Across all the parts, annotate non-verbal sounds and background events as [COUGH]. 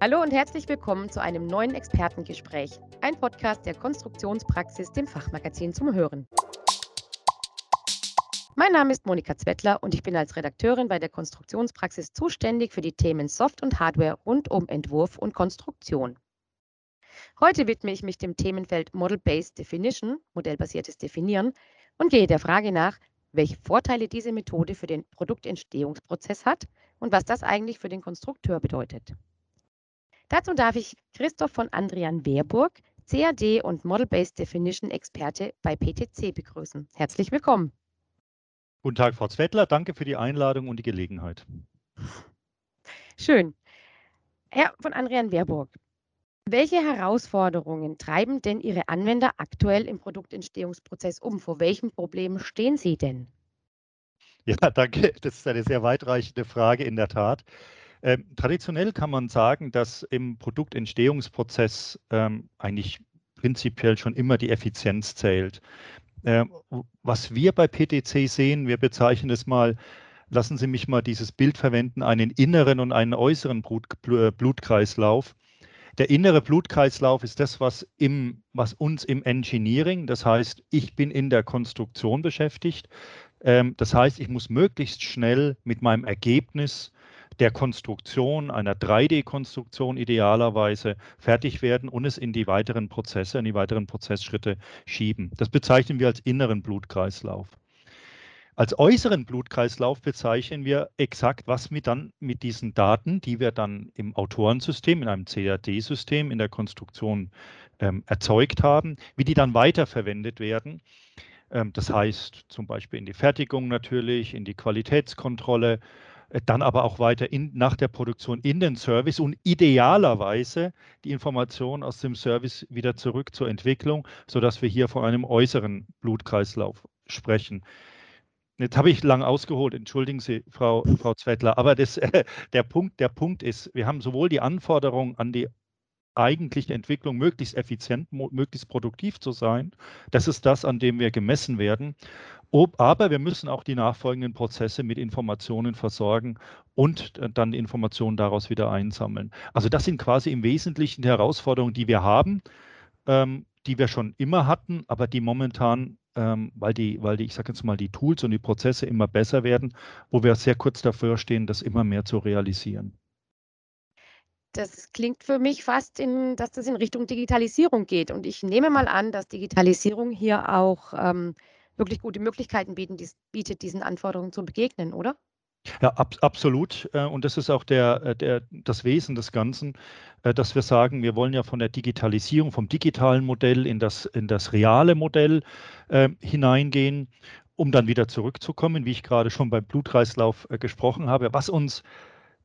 Hallo und herzlich willkommen zu einem neuen Expertengespräch, ein Podcast der Konstruktionspraxis, dem Fachmagazin zum Hören. Mein Name ist Monika Zwettler und ich bin als Redakteurin bei der Konstruktionspraxis zuständig für die Themen Soft und Hardware rund um Entwurf und Konstruktion. Heute widme ich mich dem Themenfeld Model-Based Definition, modellbasiertes Definieren, und gehe der Frage nach, welche Vorteile diese Methode für den Produktentstehungsprozess hat und was das eigentlich für den Konstrukteur bedeutet. Dazu darf ich Christoph von Andrian Wehrburg, CAD und Model-Based Definition Experte bei PTC begrüßen. Herzlich willkommen. Guten Tag, Frau Zwettler. Danke für die Einladung und die Gelegenheit. Schön. Herr von Andrian Wehrburg, welche Herausforderungen treiben denn Ihre Anwender aktuell im Produktentstehungsprozess um? Vor welchen Problemen stehen Sie denn? Ja, [LAUGHS] danke. Das ist eine sehr weitreichende Frage in der Tat. Ähm, traditionell kann man sagen, dass im Produktentstehungsprozess ähm, eigentlich prinzipiell schon immer die Effizienz zählt. Ähm, was wir bei PTC sehen, wir bezeichnen es mal, lassen Sie mich mal dieses Bild verwenden, einen inneren und einen äußeren Blut, Blutkreislauf. Der innere Blutkreislauf ist das, was, im, was uns im Engineering, das heißt, ich bin in der Konstruktion beschäftigt. Ähm, das heißt, ich muss möglichst schnell mit meinem Ergebnis der Konstruktion, einer 3D-Konstruktion idealerweise fertig werden und es in die weiteren Prozesse, in die weiteren Prozessschritte schieben. Das bezeichnen wir als inneren Blutkreislauf. Als äußeren Blutkreislauf bezeichnen wir exakt, was wir dann mit diesen Daten, die wir dann im Autorensystem, in einem CAD-System in der Konstruktion ähm, erzeugt haben, wie die dann weiterverwendet werden. Ähm, das heißt zum Beispiel in die Fertigung natürlich, in die Qualitätskontrolle, dann aber auch weiter in, nach der Produktion in den Service und idealerweise die Informationen aus dem Service wieder zurück zur Entwicklung, sodass wir hier von einem äußeren Blutkreislauf sprechen. Jetzt habe ich lang ausgeholt, entschuldigen Sie, Frau, Frau Zwettler, aber das, äh, [LAUGHS] der, Punkt, der Punkt ist, wir haben sowohl die Anforderungen an die eigentliche Entwicklung, möglichst effizient, möglichst produktiv zu sein. Das ist das, an dem wir gemessen werden. Aber wir müssen auch die nachfolgenden Prozesse mit Informationen versorgen und äh, dann Informationen daraus wieder einsammeln. Also das sind quasi im Wesentlichen die Herausforderungen, die wir haben, ähm, die wir schon immer hatten, aber die momentan, ähm, weil die, weil die, ich sage jetzt mal, die Tools und die Prozesse immer besser werden, wo wir sehr kurz davor stehen, das immer mehr zu realisieren. Das klingt für mich fast, in, dass das in Richtung Digitalisierung geht. Und ich nehme mal an, dass Digitalisierung hier auch ähm, wirklich gute Möglichkeiten bieten, dies, bietet, diesen Anforderungen zu begegnen, oder? Ja, ab, absolut. Äh, und das ist auch der, äh, der, das Wesen des Ganzen, äh, dass wir sagen, wir wollen ja von der Digitalisierung, vom digitalen Modell in das, in das reale Modell äh, hineingehen, um dann wieder zurückzukommen, wie ich gerade schon beim Blutkreislauf äh, gesprochen habe. Was uns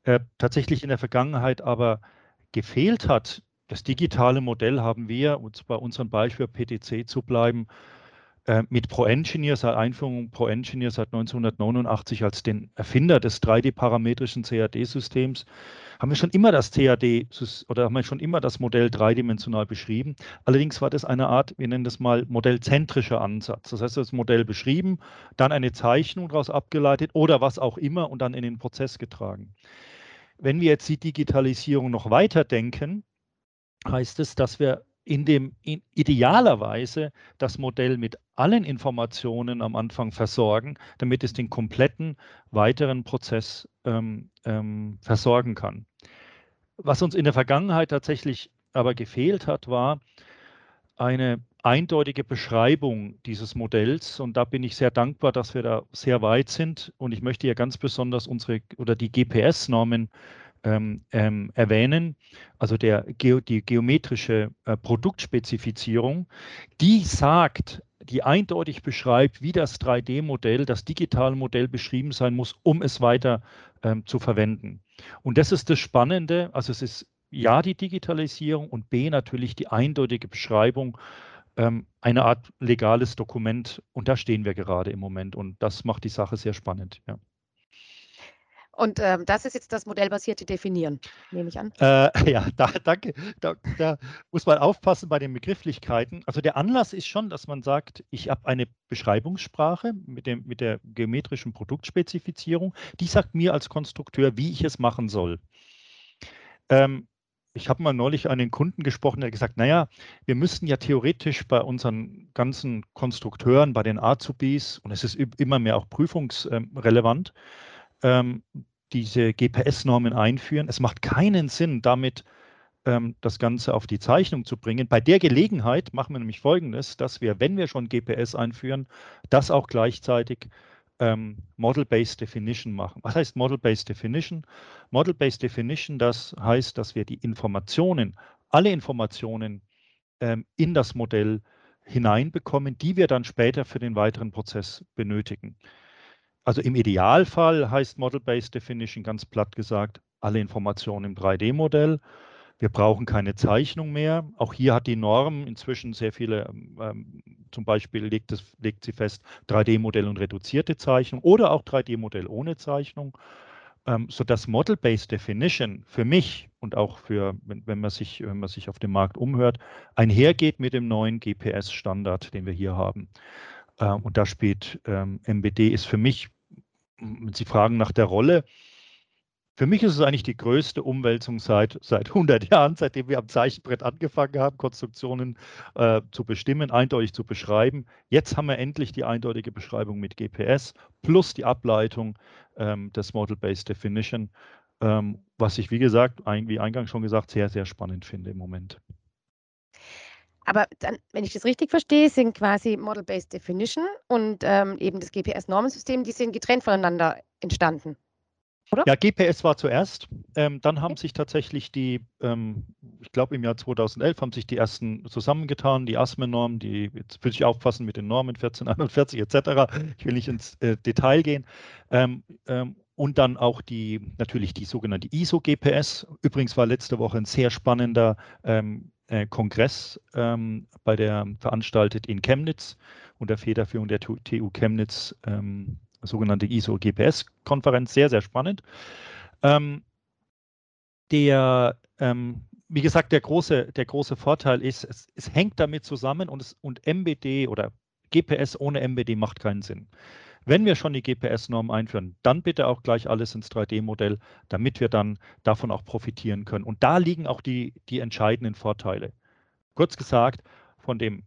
äh, tatsächlich in der Vergangenheit aber gefehlt hat, das digitale Modell haben wir, und bei unserem Beispiel PTC zu bleiben, äh, mit ProEngineer, seit Einführung ProEngineer seit 1989 als den Erfinder des 3D-parametrischen CAD-Systems, haben wir schon immer das CAD oder haben wir schon immer das Modell dreidimensional beschrieben. Allerdings war das eine Art, wir nennen das mal modellzentrischer Ansatz. Das heißt, das Modell beschrieben, dann eine Zeichnung daraus abgeleitet oder was auch immer und dann in den Prozess getragen. Wenn wir jetzt die Digitalisierung noch weiter denken, heißt es, dass wir in dem in idealerweise das Modell mit allen Informationen am Anfang versorgen, damit es den kompletten weiteren Prozess ähm, ähm, versorgen kann. Was uns in der Vergangenheit tatsächlich aber gefehlt hat, war eine eindeutige Beschreibung dieses Modells. Und da bin ich sehr dankbar, dass wir da sehr weit sind. Und ich möchte hier ganz besonders unsere oder die GPS-Normen ähm, ähm, erwähnen, also der, die geometrische äh, Produktspezifizierung, die sagt, die eindeutig beschreibt, wie das 3D-Modell, das digitale Modell beschrieben sein muss, um es weiter ähm, zu verwenden. Und das ist das Spannende, also es ist ja die Digitalisierung und B natürlich die eindeutige Beschreibung, ähm, eine Art legales Dokument und da stehen wir gerade im Moment und das macht die Sache sehr spannend. Ja. Und ähm, das ist jetzt das modellbasierte Definieren, nehme ich an. Äh, [LAUGHS] ja, da, danke. Da, da, muss man aufpassen bei den Begrifflichkeiten. Also der Anlass ist schon, dass man sagt, ich habe eine Beschreibungssprache mit, dem, mit der geometrischen Produktspezifizierung. Die sagt mir als Konstrukteur, wie ich es machen soll. Ähm, ich habe mal neulich einen Kunden gesprochen, der hat gesagt, naja, wir müssten ja theoretisch bei unseren ganzen Konstrukteuren, bei den Azubis, und es ist immer mehr auch prüfungsrelevant, ähm, diese GPS-Normen einführen. Es macht keinen Sinn, damit ähm, das Ganze auf die Zeichnung zu bringen. Bei der Gelegenheit machen wir nämlich Folgendes, dass wir, wenn wir schon GPS einführen, das auch gleichzeitig ähm, Model-Based Definition machen. Was heißt Model-Based Definition? Model-Based Definition, das heißt, dass wir die Informationen, alle Informationen ähm, in das Modell hineinbekommen, die wir dann später für den weiteren Prozess benötigen. Also im Idealfall heißt Model-Based Definition ganz platt gesagt, alle Informationen im 3D-Modell wir brauchen keine Zeichnung mehr. Auch hier hat die Norm inzwischen sehr viele, ähm, zum Beispiel legt, es, legt sie fest, 3D-Modell und reduzierte Zeichnung oder auch 3D-Modell ohne Zeichnung, ähm, sodass Model-Based Definition für mich und auch für, wenn, wenn, man sich, wenn man sich auf dem Markt umhört, einhergeht mit dem neuen GPS-Standard, den wir hier haben. Ähm, und da spielt ähm, MBD ist für mich, wenn Sie fragen nach der Rolle, für mich ist es eigentlich die größte Umwälzung seit, seit 100 [LAUGHS] Jahren, seitdem wir am Zeichenbrett angefangen haben, Konstruktionen äh, zu bestimmen, eindeutig zu beschreiben. Jetzt haben wir endlich die eindeutige Beschreibung mit GPS plus die Ableitung ähm, des Model-Based Definition, ähm, was ich, wie gesagt, ein, wie eingangs schon gesagt, sehr, sehr spannend finde im Moment. Aber dann, wenn ich das richtig verstehe, sind quasi Model-Based Definition und ähm, eben das GPS-Normensystem, die sind getrennt voneinander entstanden. Oder? Ja, GPS war zuerst. Ähm, dann haben okay. sich tatsächlich die, ähm, ich glaube im Jahr 2011 haben sich die ersten zusammengetan, die ASME-Normen, die, jetzt würde ich aufpassen mit den Normen 1441 etc. Ich will nicht ins äh, Detail gehen. Ähm, ähm, und dann auch die, natürlich die sogenannte ISO-GPS. Übrigens war letzte Woche ein sehr spannender ähm, äh, Kongress ähm, bei der veranstaltet in Chemnitz unter Federführung der TU Chemnitz sogenannte ISO-GPS-Konferenz, sehr, sehr spannend. Ähm, der, ähm, wie gesagt, der große, der große Vorteil ist, es, es hängt damit zusammen und, es, und MBD oder GPS ohne MBD macht keinen Sinn. Wenn wir schon die GPS-Norm einführen, dann bitte auch gleich alles ins 3D-Modell, damit wir dann davon auch profitieren können. Und da liegen auch die, die entscheidenden Vorteile. Kurz gesagt, von dem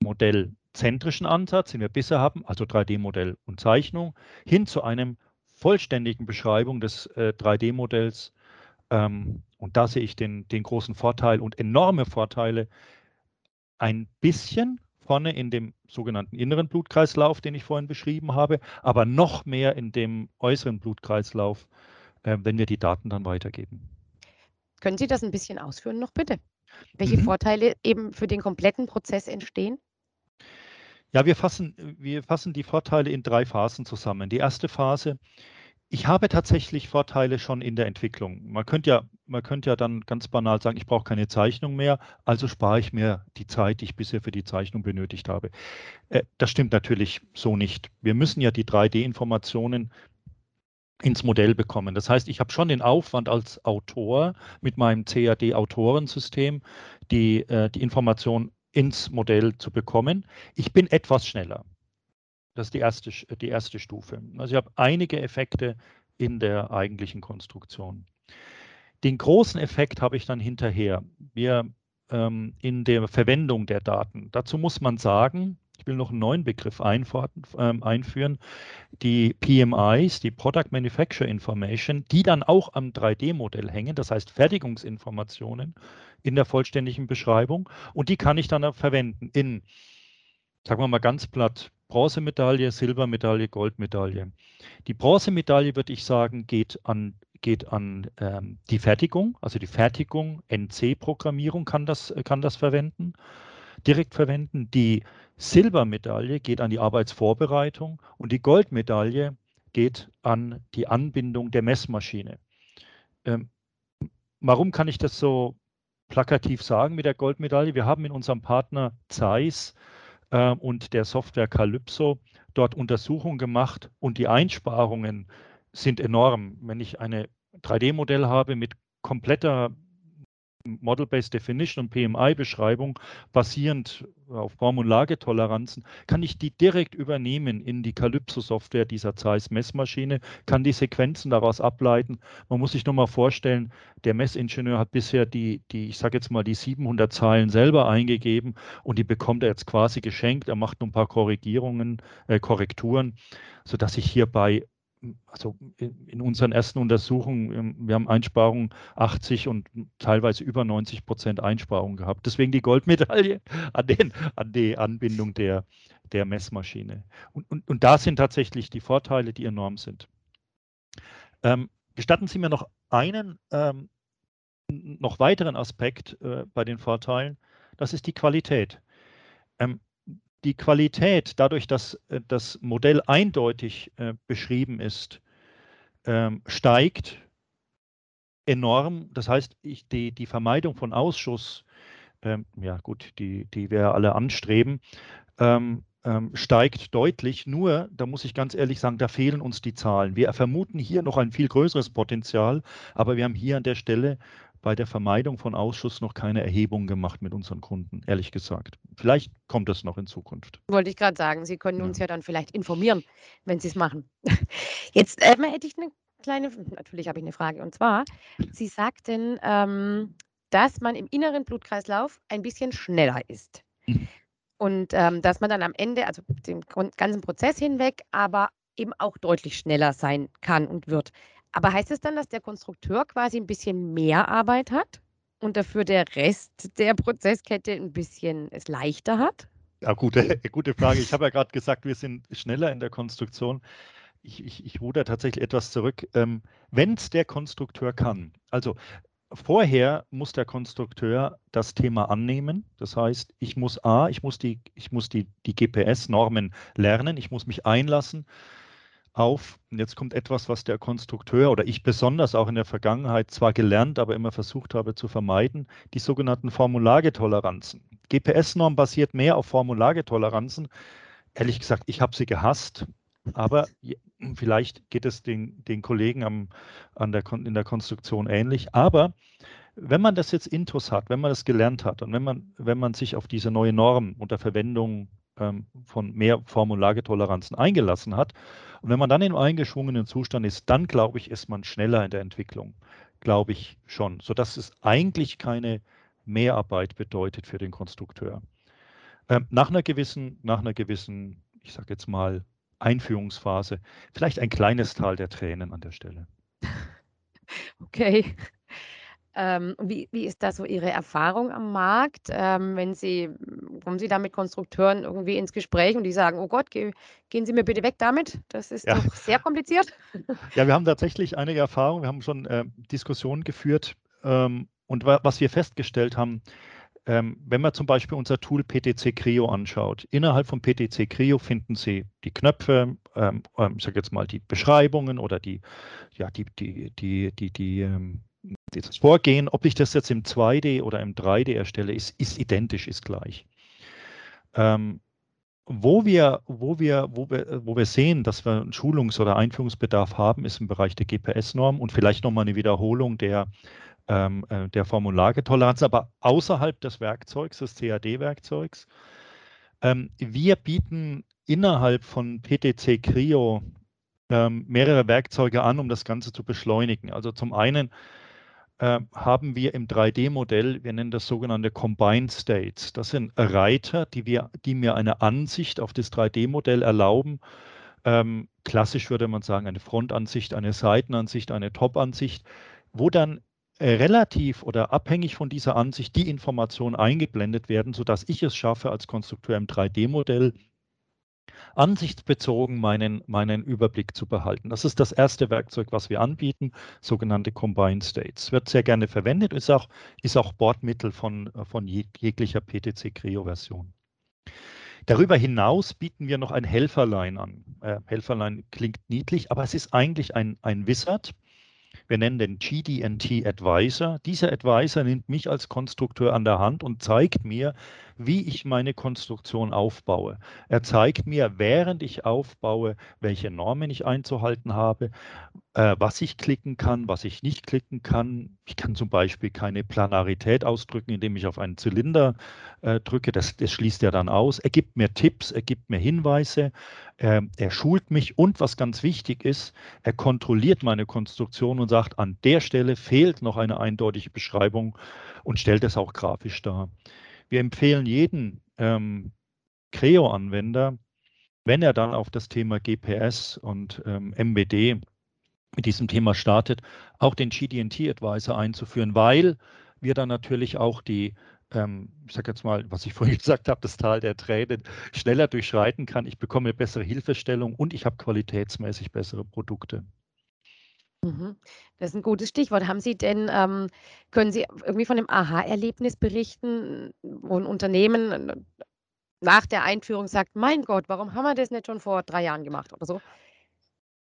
Modell zentrischen Ansatz, den wir bisher haben, also 3D-Modell und Zeichnung, hin zu einem vollständigen Beschreibung des äh, 3D-Modells. Ähm, und da sehe ich den, den großen Vorteil und enorme Vorteile. Ein bisschen vorne in dem sogenannten inneren Blutkreislauf, den ich vorhin beschrieben habe, aber noch mehr in dem äußeren Blutkreislauf, äh, wenn wir die Daten dann weitergeben. Können Sie das ein bisschen ausführen noch bitte? Welche mhm. Vorteile eben für den kompletten Prozess entstehen? Ja, wir fassen, wir fassen die Vorteile in drei Phasen zusammen. Die erste Phase, ich habe tatsächlich Vorteile schon in der Entwicklung. Man könnte ja, man könnte ja dann ganz banal sagen, ich brauche keine Zeichnung mehr, also spare ich mir die Zeit, die ich bisher für die Zeichnung benötigt habe. Äh, das stimmt natürlich so nicht. Wir müssen ja die 3D-Informationen ins Modell bekommen. Das heißt, ich habe schon den Aufwand als Autor mit meinem CAD-Autorensystem, die, äh, die Information ins Modell zu bekommen. Ich bin etwas schneller. Das ist die erste, die erste Stufe. Also ich habe einige Effekte in der eigentlichen Konstruktion. Den großen Effekt habe ich dann hinterher. Wir ähm, in der Verwendung der Daten. Dazu muss man sagen, ich will noch einen neuen Begriff ähm, einführen, die PMIs, die Product Manufacture Information, die dann auch am 3D-Modell hängen, das heißt Fertigungsinformationen in der vollständigen Beschreibung. Und die kann ich dann verwenden in, sagen wir mal ganz platt, Bronzemedaille, Silbermedaille, Goldmedaille. Die Bronzemedaille, würde ich sagen, geht an, geht an ähm, die Fertigung, also die Fertigung, NC-Programmierung kann das, kann das verwenden, direkt verwenden. Die Silbermedaille geht an die Arbeitsvorbereitung und die Goldmedaille geht an die Anbindung der Messmaschine. Ähm, warum kann ich das so plakativ sagen mit der Goldmedaille? Wir haben in unserem Partner Zeiss äh, und der Software Calypso dort Untersuchungen gemacht und die Einsparungen sind enorm. Wenn ich ein 3D-Modell habe mit kompletter Model-Based Definition und PMI-Beschreibung basierend auf Formulagetoleranzen, kann ich die direkt übernehmen in die Calypso-Software dieser Zeiss-Messmaschine, kann die Sequenzen daraus ableiten. Man muss sich nur mal vorstellen, der Messingenieur hat bisher die, die ich sage jetzt mal, die 700 Zeilen selber eingegeben und die bekommt er jetzt quasi geschenkt. Er macht nur ein paar Korrigierungen, äh, Korrekturen, sodass ich hierbei also in unseren ersten Untersuchungen, ähm, wir haben Einsparungen 80 und teilweise über 90 Prozent Einsparungen gehabt. Deswegen die Goldmedaille [LAUGHS] an, den, an die Anbindung der, der Messmaschine. Und, und, und da sind tatsächlich die Vorteile, die enorm sind. Ähm, gestatten Sie mir noch einen, ähm, noch weiteren Aspekt äh, bei den Vorteilen. Das ist die Qualität. Ähm, die Qualität, dadurch, dass äh, das Modell eindeutig äh, beschrieben ist, ähm, steigt enorm. Das heißt, ich, die, die Vermeidung von Ausschuss, ähm, ja gut, die, die wir alle anstreben, ähm, ähm, steigt deutlich. Nur, da muss ich ganz ehrlich sagen, da fehlen uns die Zahlen. Wir vermuten hier noch ein viel größeres Potenzial, aber wir haben hier an der Stelle bei der Vermeidung von Ausschuss noch keine Erhebung gemacht mit unseren Kunden, ehrlich gesagt. Vielleicht kommt das noch in Zukunft. Wollte ich gerade sagen, Sie können uns ja. ja dann vielleicht informieren, wenn Sie es machen. [LAUGHS] Jetzt äh, hätte ich eine kleine, natürlich habe ich eine Frage. Und zwar, Sie sagten, ähm, dass man im inneren Blutkreislauf ein bisschen schneller ist. Mhm. Und ähm, dass man dann am Ende, also den ganzen Prozess hinweg, aber eben auch deutlich schneller sein kann und wird. Aber heißt es dann, dass der Konstrukteur quasi ein bisschen mehr Arbeit hat und dafür der Rest der Prozesskette ein bisschen es leichter hat? Ja, gute, [LAUGHS] gute Frage. Ich habe ja gerade gesagt, wir sind schneller in der Konstruktion. Ich, ich, ich ruder tatsächlich etwas zurück. Ähm, Wenn es der Konstrukteur kann, also vorher muss der Konstrukteur das Thema annehmen. Das heißt, ich muss A, ich muss die, die, die GPS-Normen lernen, ich muss mich einlassen auf, und jetzt kommt etwas, was der Konstrukteur oder ich besonders auch in der Vergangenheit zwar gelernt, aber immer versucht habe zu vermeiden, die sogenannten Formulargetoleranzen. GPS-Norm basiert mehr auf Formulargetoleranzen. Ehrlich gesagt, ich habe sie gehasst, aber vielleicht geht es den, den Kollegen am, an der, in der Konstruktion ähnlich. Aber wenn man das jetzt intus hat, wenn man das gelernt hat und wenn man, wenn man sich auf diese neue Norm unter Verwendung ähm, von mehr Formulargetoleranzen eingelassen hat. Und wenn man dann im eingeschwungenen Zustand ist, dann glaube ich, ist man schneller in der Entwicklung. Glaube ich schon. Sodass es eigentlich keine Mehrarbeit bedeutet für den Konstrukteur. Ähm, nach einer gewissen, nach einer gewissen, ich sage jetzt mal, Einführungsphase, vielleicht ein kleines Tal der Tränen an der Stelle. [LAUGHS] Okay. Ähm, wie, wie ist da so Ihre Erfahrung am Markt? Ähm, wenn Sie, kommen Sie da mit Konstrukteuren irgendwie ins Gespräch und die sagen, oh Gott, ge, gehen Sie mir bitte weg damit? Das ist ja. doch sehr kompliziert. Ja, wir haben tatsächlich einige Erfahrungen. Wir haben schon äh, Diskussionen geführt ähm, und wa was wir festgestellt haben, ähm, wenn man zum Beispiel unser Tool PTC Creo anschaut, innerhalb von PTC Creo finden Sie die Knöpfe, ähm, ähm, ich sage jetzt mal die Beschreibungen oder die, ja, die, die, die, die, die dieses Vorgehen, ob ich das jetzt im 2D oder im 3D erstelle, ist, ist identisch, ist gleich. Ähm, wo wir, wo, wir, wo, wir, wo wir sehen, dass wir einen Schulungs- oder Einführungsbedarf haben, ist im Bereich der GPS-Norm und vielleicht nochmal eine Wiederholung der, ähm, äh, der Formulargetoleranz, aber außerhalb des Werkzeugs, des CAD-Werkzeugs. Ähm, wir bieten innerhalb von PTC Creo ähm, mehrere Werkzeuge an, um das Ganze zu beschleunigen. Also zum einen äh, haben wir im 3D-Modell, wir nennen das sogenannte Combined States. Das sind Reiter, die, wir, die mir eine Ansicht auf das 3D-Modell erlauben. Ähm, klassisch würde man sagen, eine Frontansicht, eine Seitenansicht, eine Top-Ansicht, wo dann äh, relativ oder abhängig von dieser Ansicht die Informationen eingeblendet werden, sodass ich es schaffe, als Konstrukteur im 3D-Modell ansichtsbezogen meinen, meinen Überblick zu behalten. Das ist das erste Werkzeug, was wir anbieten, sogenannte Combined States. Wird sehr gerne verwendet, ist auch, ist auch Bordmittel von, von jeglicher PTC Creo-Version. Darüber hinaus bieten wir noch ein Helferlein an. Äh, Helferlein klingt niedlich, aber es ist eigentlich ein, ein Wizard. Wir nennen den GDNT Advisor. Dieser Advisor nimmt mich als Konstrukteur an der Hand und zeigt mir, wie ich meine Konstruktion aufbaue. Er zeigt mir, während ich aufbaue, welche Normen ich einzuhalten habe, äh, was ich klicken kann, was ich nicht klicken kann. Ich kann zum Beispiel keine Planarität ausdrücken, indem ich auf einen Zylinder äh, drücke. Das, das, schließt er dann aus. Er gibt mir Tipps, er gibt mir Hinweise, äh, er schult mich und was ganz wichtig ist, er kontrolliert meine Konstruktion und sagt, an der Stelle fehlt noch eine eindeutige Beschreibung und stellt es auch grafisch dar. Wir empfehlen jeden ähm, Creo-Anwender, wenn er dann auf das Thema GPS und ähm, MBD mit diesem Thema startet, auch den GD&T-Advisor einzuführen, weil wir dann natürlich auch die, ähm, ich sage jetzt mal, was ich vorhin [LAUGHS] gesagt habe, das Tal der Tränen schneller durchschreiten kann. Ich bekomme bessere Hilfestellung und ich habe qualitätsmäßig bessere Produkte. Mhm. Das ist ein gutes Stichwort. Haben Sie denn, ähm, können Sie irgendwie von einem Aha-Erlebnis berichten, wo ein Unternehmen äh, nach der Einführung sagt, mein Gott, warum haben wir das nicht schon vor drei Jahren gemacht oder so?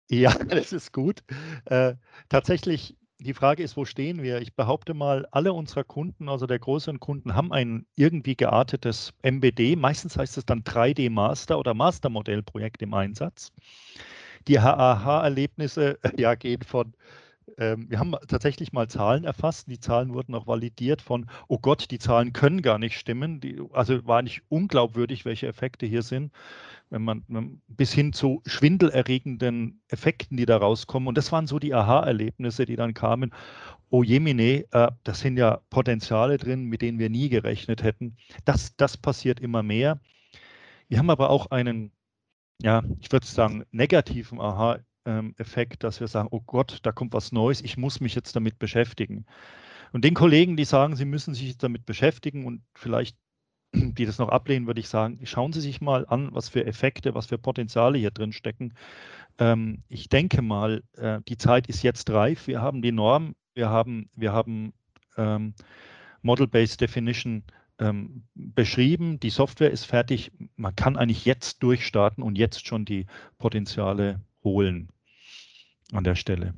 Ja, [LAUGHS] das ist gut. Äh, tatsächlich, die Frage ist, wo stehen wir? Ich behaupte mal, alle unserer Kunden, also der größeren Kunden, haben ein irgendwie geartetes MBD. Meistens heißt es dann 3D-Master oder Mastermodellprojekt im Einsatz. Die HAH-Erlebnisse ja, gehen von ähm, wir haben tatsächlich mal Zahlen erfasst. Die Zahlen wurden auch validiert von, oh Gott, die Zahlen können gar nicht stimmen. Die, also war nicht unglaubwürdig, welche Effekte hier sind. Wenn man, wenn, bis hin zu schwindelerregenden Effekten, die da rauskommen. Und das waren so die Aha-Erlebnisse, die dann kamen. Oh jemine, äh, das sind ja Potenziale drin, mit denen wir nie gerechnet hätten. Das, das passiert immer mehr. Wir haben aber auch einen, ja, ich würde sagen, negativen Aha ähm, Effekt, dass wir sagen, oh Gott, da kommt was Neues, ich muss mich jetzt damit beschäftigen. Und den Kollegen, die sagen, sie müssen sich damit beschäftigen und vielleicht, die das noch ablehnen, würde ich sagen, schauen Sie sich mal an, was für Effekte, was für Potenziale hier drin stecken. Ähm, ich denke mal, äh, die Zeit ist jetzt reif. Wir haben die Norm, wir haben, wir haben ähm, Model-Based Definition ähm, beschrieben, die Software ist fertig. Man kann eigentlich jetzt durchstarten und jetzt schon die Potenziale holen an der Stelle.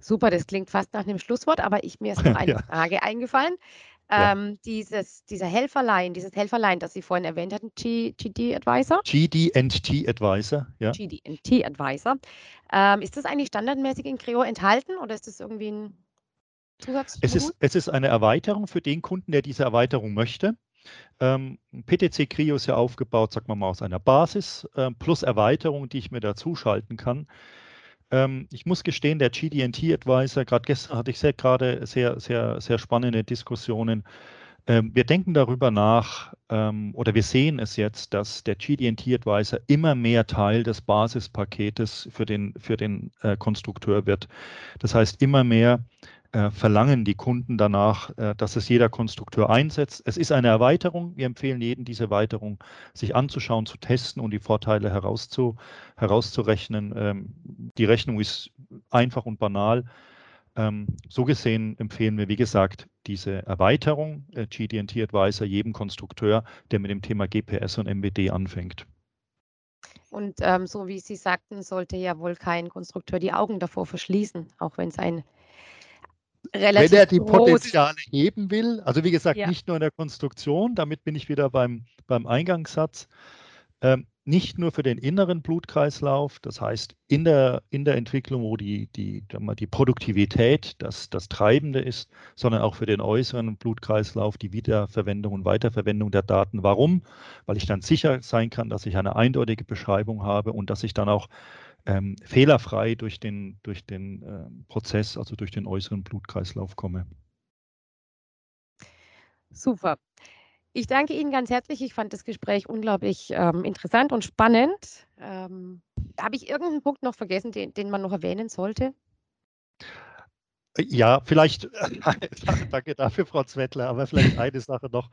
Super, das klingt fast nach einem Schlusswort, aber ich, mir ist noch [LAUGHS] eine ja. Frage eingefallen. Ähm, ja. dieses, dieser Helferlein, dieses Helferlein, das Sie vorhin erwähnt hatten, G, GD Advisor? GD&T Advisor, ja. GD&T Advisor. Ähm, ist das eigentlich standardmäßig in Creo enthalten oder ist das irgendwie ein? Es ist, es ist eine Erweiterung für den Kunden, der diese Erweiterung möchte. Ähm, PTC Creo ist ja aufgebaut, sagen wir mal, aus einer Basis äh, plus Erweiterung, die ich mir dazu schalten kann. Ähm, ich muss gestehen, der GD&T Advisor, gerade gestern hatte ich sehr, gerade sehr, sehr, sehr spannende Diskussionen. Ähm, wir denken darüber nach ähm, oder wir sehen es jetzt, dass der GD&T Advisor immer mehr Teil des Basispaketes für den, für den äh, Konstrukteur wird. Das heißt, immer mehr äh, verlangen die Kunden danach, äh, dass es jeder Konstrukteur einsetzt. Es ist eine Erweiterung. Wir empfehlen jedem, diese Erweiterung sich anzuschauen, zu testen und die Vorteile herauszu, herauszurechnen. Ähm, die Rechnung ist einfach und banal. Ähm, so gesehen empfehlen wir, wie gesagt, diese Erweiterung äh, GD&T Advisor jedem Konstrukteur, der mit dem Thema GPS und MBD anfängt. Und ähm, so wie Sie sagten, sollte ja wohl kein Konstrukteur die Augen davor verschließen, auch wenn es ein relativ Wenn er die Potenziale heben will, also wie gesagt, ja. nicht nur in der Konstruktion, damit bin ich wieder beim, beim Eingangssatz, ähm, nicht nur für den inneren Blutkreislauf, das heißt in der, in der Entwicklung, wo die, die, die Produktivität das, das Treibende ist, sondern auch für den äußeren Blutkreislauf, die Wiederverwendung und Weiterverwendung der Daten. Warum? Weil ich dann sicher sein kann, dass ich eine eindeutige Beschreibung habe und dass ich dann auch ähm, fehlerfrei durch den, durch den äh, Prozess, also durch den äußeren Blutkreislauf komme. Super. Ich danke Ihnen ganz herzlich. Ich fand das Gespräch unglaublich ähm, interessant und spannend. Ähm, Habe ich irgendeinen Punkt noch vergessen, den, den man noch erwähnen sollte? Ja, vielleicht, [LAUGHS] danke dafür, Frau Zwettler, aber vielleicht eine Sache noch.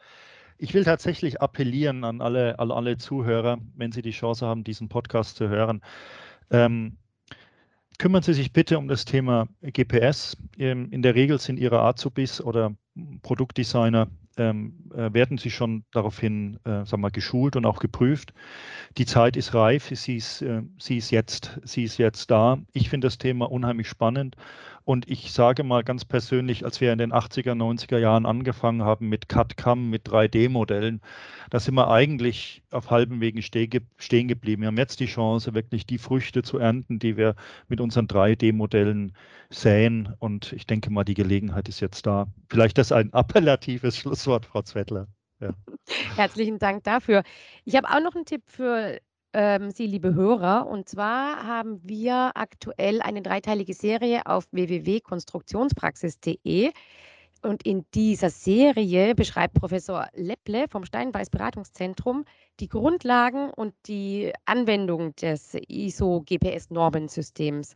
Ich will tatsächlich appellieren an alle, an alle Zuhörer, wenn Sie die Chance haben, diesen Podcast zu hören. Ähm, kümmern Sie sich bitte um das Thema GPS. Ähm, in der Regel sind Ihre Azubis oder Produktdesigner ähm, äh, werden sie schon daraufhin äh, sagen wir, geschult und auch geprüft. Die Zeit ist reif, sie ist, äh, sie ist, jetzt, sie ist jetzt da. Ich finde das Thema unheimlich spannend und ich sage mal ganz persönlich, als wir in den 80er, 90er Jahren angefangen haben mit CAD-CAM, mit 3D-Modellen, da sind wir eigentlich auf halbem Wegen stehen geblieben. Wir haben jetzt die Chance, wirklich die Früchte zu ernten, die wir mit unseren 3D-Modellen säen. Und ich denke mal, die Gelegenheit ist jetzt da. Vielleicht das ein appellatives [LAUGHS] Schlusswort, Frau Zwettler. Ja. Herzlichen Dank dafür. Ich habe auch noch einen Tipp für ähm, Sie, liebe Hörer. Und zwar haben wir aktuell eine dreiteilige Serie auf www.konstruktionspraxis.de. Und in dieser Serie beschreibt Professor Lepple vom Steinbeiß Beratungszentrum die Grundlagen und die Anwendung des ISO-GPS-Normensystems.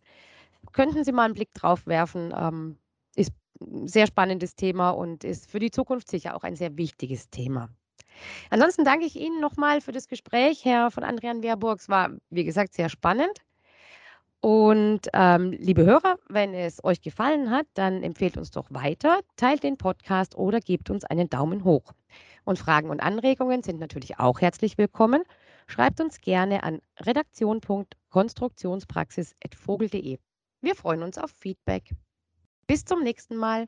Könnten Sie mal einen Blick drauf werfen? Ähm, ist ein sehr spannendes Thema und ist für die Zukunft sicher auch ein sehr wichtiges Thema. Ansonsten danke ich Ihnen nochmal für das Gespräch, Herr von Andrian Wehrburg. Es war, wie gesagt, sehr spannend. Und ähm, liebe Hörer, wenn es euch gefallen hat, dann empfehlt uns doch weiter, teilt den Podcast oder gebt uns einen Daumen hoch. Und Fragen und Anregungen sind natürlich auch herzlich willkommen. Schreibt uns gerne an redaktion.konstruktionspraxis.vogel.de. Wir freuen uns auf Feedback. Bis zum nächsten Mal.